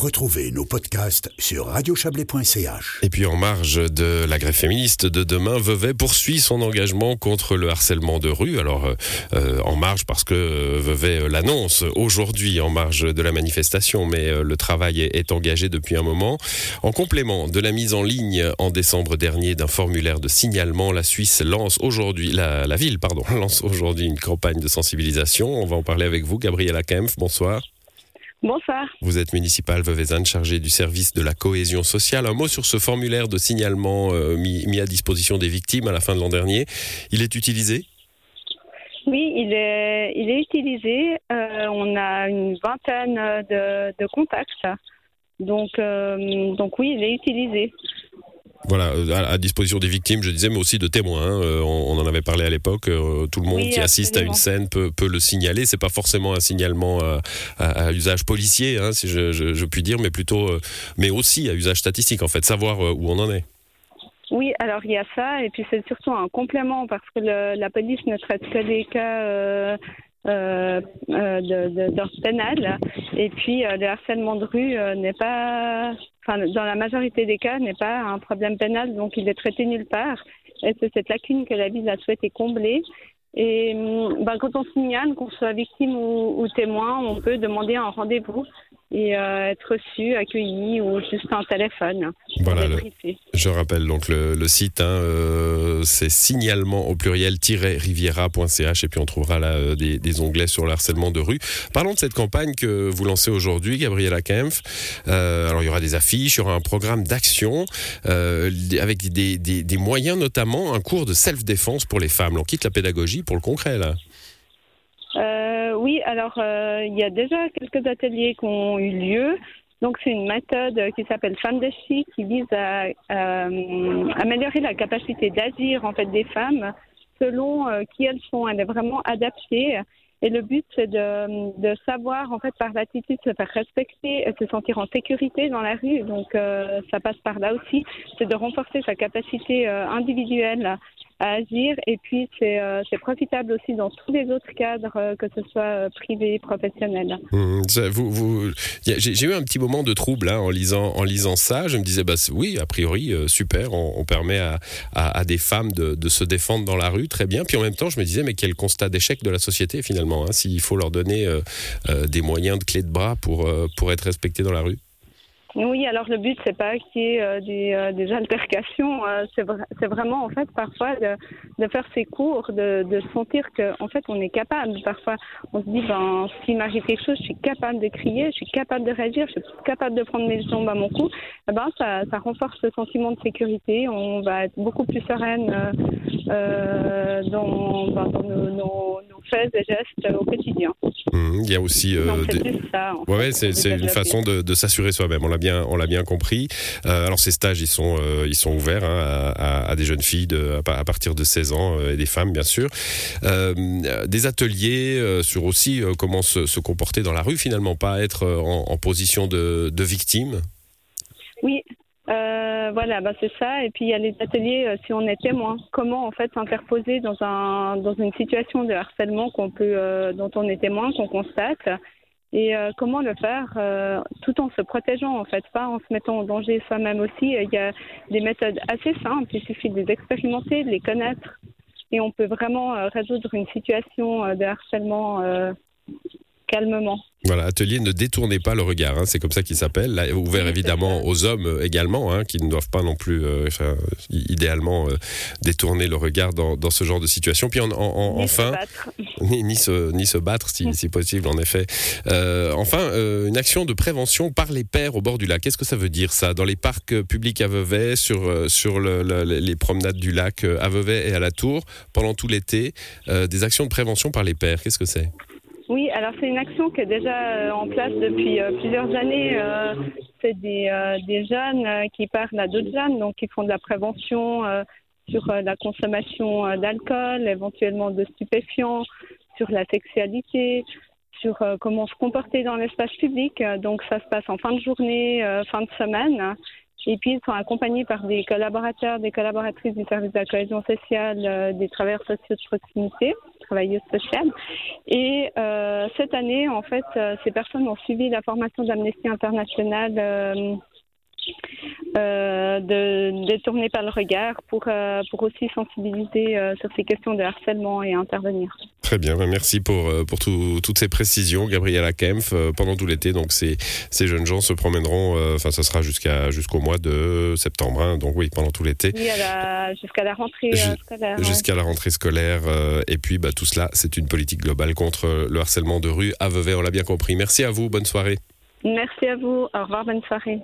Retrouvez nos podcasts sur radiochablais.ch. Et puis en marge de la grève féministe de demain, Vevey poursuit son engagement contre le harcèlement de rue. Alors euh, euh, en marge parce que euh, Vevey l'annonce aujourd'hui en marge de la manifestation, mais le travail est, engagé depuis un moment. En complément de la mise en ligne en décembre dernier d'un formulaire de signalement, la Suisse lance aujourd'hui, la, la ville pardon, lance aujourd'hui une campagne de sensibilisation. On va en parler avec vous, Gabriela Kempf. Bonsoir. Bonsoir. Vous êtes municipal Veuvezanne, chargé du service de la cohésion sociale. Un mot sur ce formulaire de signalement euh, mis, à disposition des victimes à la fin de l'an dernier. Il est utilisé? Oui, il est, il est utilisé. Euh, on a une vingtaine de, contacts. Donc, euh, donc oui, il est utilisé. Voilà, à, disposition des victimes, je disais, mais aussi de témoins. Hein. Euh, on, en avait parlé à l'époque. Euh, tout le monde qui assiste à une scène peut, le signaler. C'est pas forcément un signalement à, usage policier, hein, si je, puis dire, mais plutôt, euh, mais aussi à usage statistique, en fait, savoir où on en est. Oui, alors il y a ça, et puis c'est surtout un complément parce que la police ne traite que des cas euh, euh, d'ordre pénal. Et puis euh, le harcèlement de rue n'est pas, enfin dans la majorité des cas, n'est pas un problème pénal, donc il est traité nulle part. Et c'est cette lacune que la ville a souhaité combler. Et ben, quand on signale qu'on soit victime ou, ou, témoin, on peut demander un rendez-vous et euh, être reçu, accueilli ou juste un téléphone. Voilà, je rappelle donc le, site, hein, euh, c'est signalement au pluriel-riviera.ch et puis on trouvera là euh, des, onglets sur le harcèlement de rue. Parlons de cette campagne que vous lancez aujourd'hui, Gabriela Kempf. alors il y aura des affiches, il y aura un programme d'action avec des, des, moyens, notamment un cours de self-défense pour les femmes. On quitte la pédagogie pour le concret là. Euh, oui, alors euh, il y a déjà quelques ateliers qui ont eu lieu. Donc c'est une méthode qui s'appelle Femmes de Chi qui vise à euh, améliorer la capacité d'agir en fait des femmes selon qui elles sont. Elle est vraiment adaptée. Et le but, c'est de, de, savoir, en fait, par l'attitude, se faire respecter se sentir en sécurité dans la rue. Donc, ça passe par là aussi. C'est de renforcer sa capacité individuelle à agir. Et puis, euh, c'est profitable aussi dans tous les autres cadres, euh, que ce soit euh, privé, professionnel. Mmh, vous, vous, j'ai eu un petit moment de trouble hein, en, lisant, en lisant ça. Je me disais, bah, oui, a priori, super, on, permet à, à, des femmes de, de, se défendre dans la rue, très bien. Puis en même temps, je me disais, mais quel constat d'échec de la société finalement, hein, s'il faut leur donner des moyens de clé de bras pour, pour être respectées dans la rue. Oui, alors le but c'est pas qu'il y ait euh, des, euh, des, altercations, euh, c'est vraiment en fait parfois de, de faire ses cours, de, de, sentir que en fait on est capable. Parfois on se dit ben s'il m'arrive quelque chose, je suis capable de crier, je suis capable de réagir, je suis capable de prendre mes jambes à mon cou. Eh ben ça, ça renforce le sentiment de sécurité. On va être beaucoup plus sereine euh, dans, ben, dans nos, nos, faits et gestes au quotidien. Mmh, il y a aussi ouais, c'est une façon de, de s'assurer soi-même bien, on l'a bien compris. Euh, alors ces stages, ils sont, euh, ils sont ouverts hein, à, des jeunes filles de, à, partir de 16 ans euh, et des femmes, bien sûr. des ateliers sur aussi comment se, comporter dans la rue, finalement, pas être en, position de, victime? Oui, voilà, bah c'est ça. Et puis il y a les ateliers si on est témoin. Comment en fait s'interposer dans un dans une situation de harcèlement qu'on peut dont on est témoin, qu'on constate, et euh, comment le faire euh, tout en se protégeant en fait, pas en se mettant en danger soi-même aussi. Il y a des méthodes assez simples, il suffit de les expérimenter, de les connaître et on peut vraiment euh, résoudre une situation de harcèlement calmement. Voilà, atelier ne détournez pas le regard, hein, c'est comme ça qu'il s'appelle, ouvert évidemment aux hommes euh, également, hein, qui ne doivent pas non plus, euh, idéalement, euh, détourner le regard dans, dans, ce genre de situation. Puis en, en, ni enfin, se ni, ni, se, ni se battre si, si possible, en effet. enfin, une action de prévention par les pères au bord du lac. Qu'est-ce que ça veut dire ça? Dans les parcs publics à Vevey, sur, sur le, les promenades du lac à Vevey et à la Tour, pendant tout l'été, des actions de prévention par les pères, qu'est-ce que c'est? Oui, alors c'est une action qui est déjà euh, en place depuis euh, plusieurs années. Euh, c'est des, des, jeunes qui parlent à d'autres jeunes, donc qui font de la prévention sur la consommation d'alcool, éventuellement de stupéfiants, sur la sexualité, sur comment se comporter dans l'espace public. Donc ça se passe en fin de journée, fin de semaine. Et puis ils sont accompagnés par des collaborateurs, des collaboratrices du service de la cohésion sociale, des travailleurs sociaux de proximité. Travailleuse sociale. Et cette année, en fait, ces personnes ont suivi la formation d'Amnesty International euh, de détourner par le regard pour, euh, pour aussi sensibiliser euh, sur ces questions de harcèlement et intervenir. Très bien, merci pour, pour toutes ces précisions, Gabriela Kempf. pendant tout l'été, donc ces, ces jeunes gens se promèneront, enfin ça sera jusqu'à jusqu'au mois de septembre, hein, donc oui, pendant tout l'été. Oui, jusqu'à la rentrée scolaire. Jusqu'à la rentrée scolaire. et puis bah, tout cela, c'est une politique globale contre le harcèlement de rue à Vevey, on l'a bien compris. Merci à vous, bonne soirée. Merci à vous, au revoir, bonne soirée.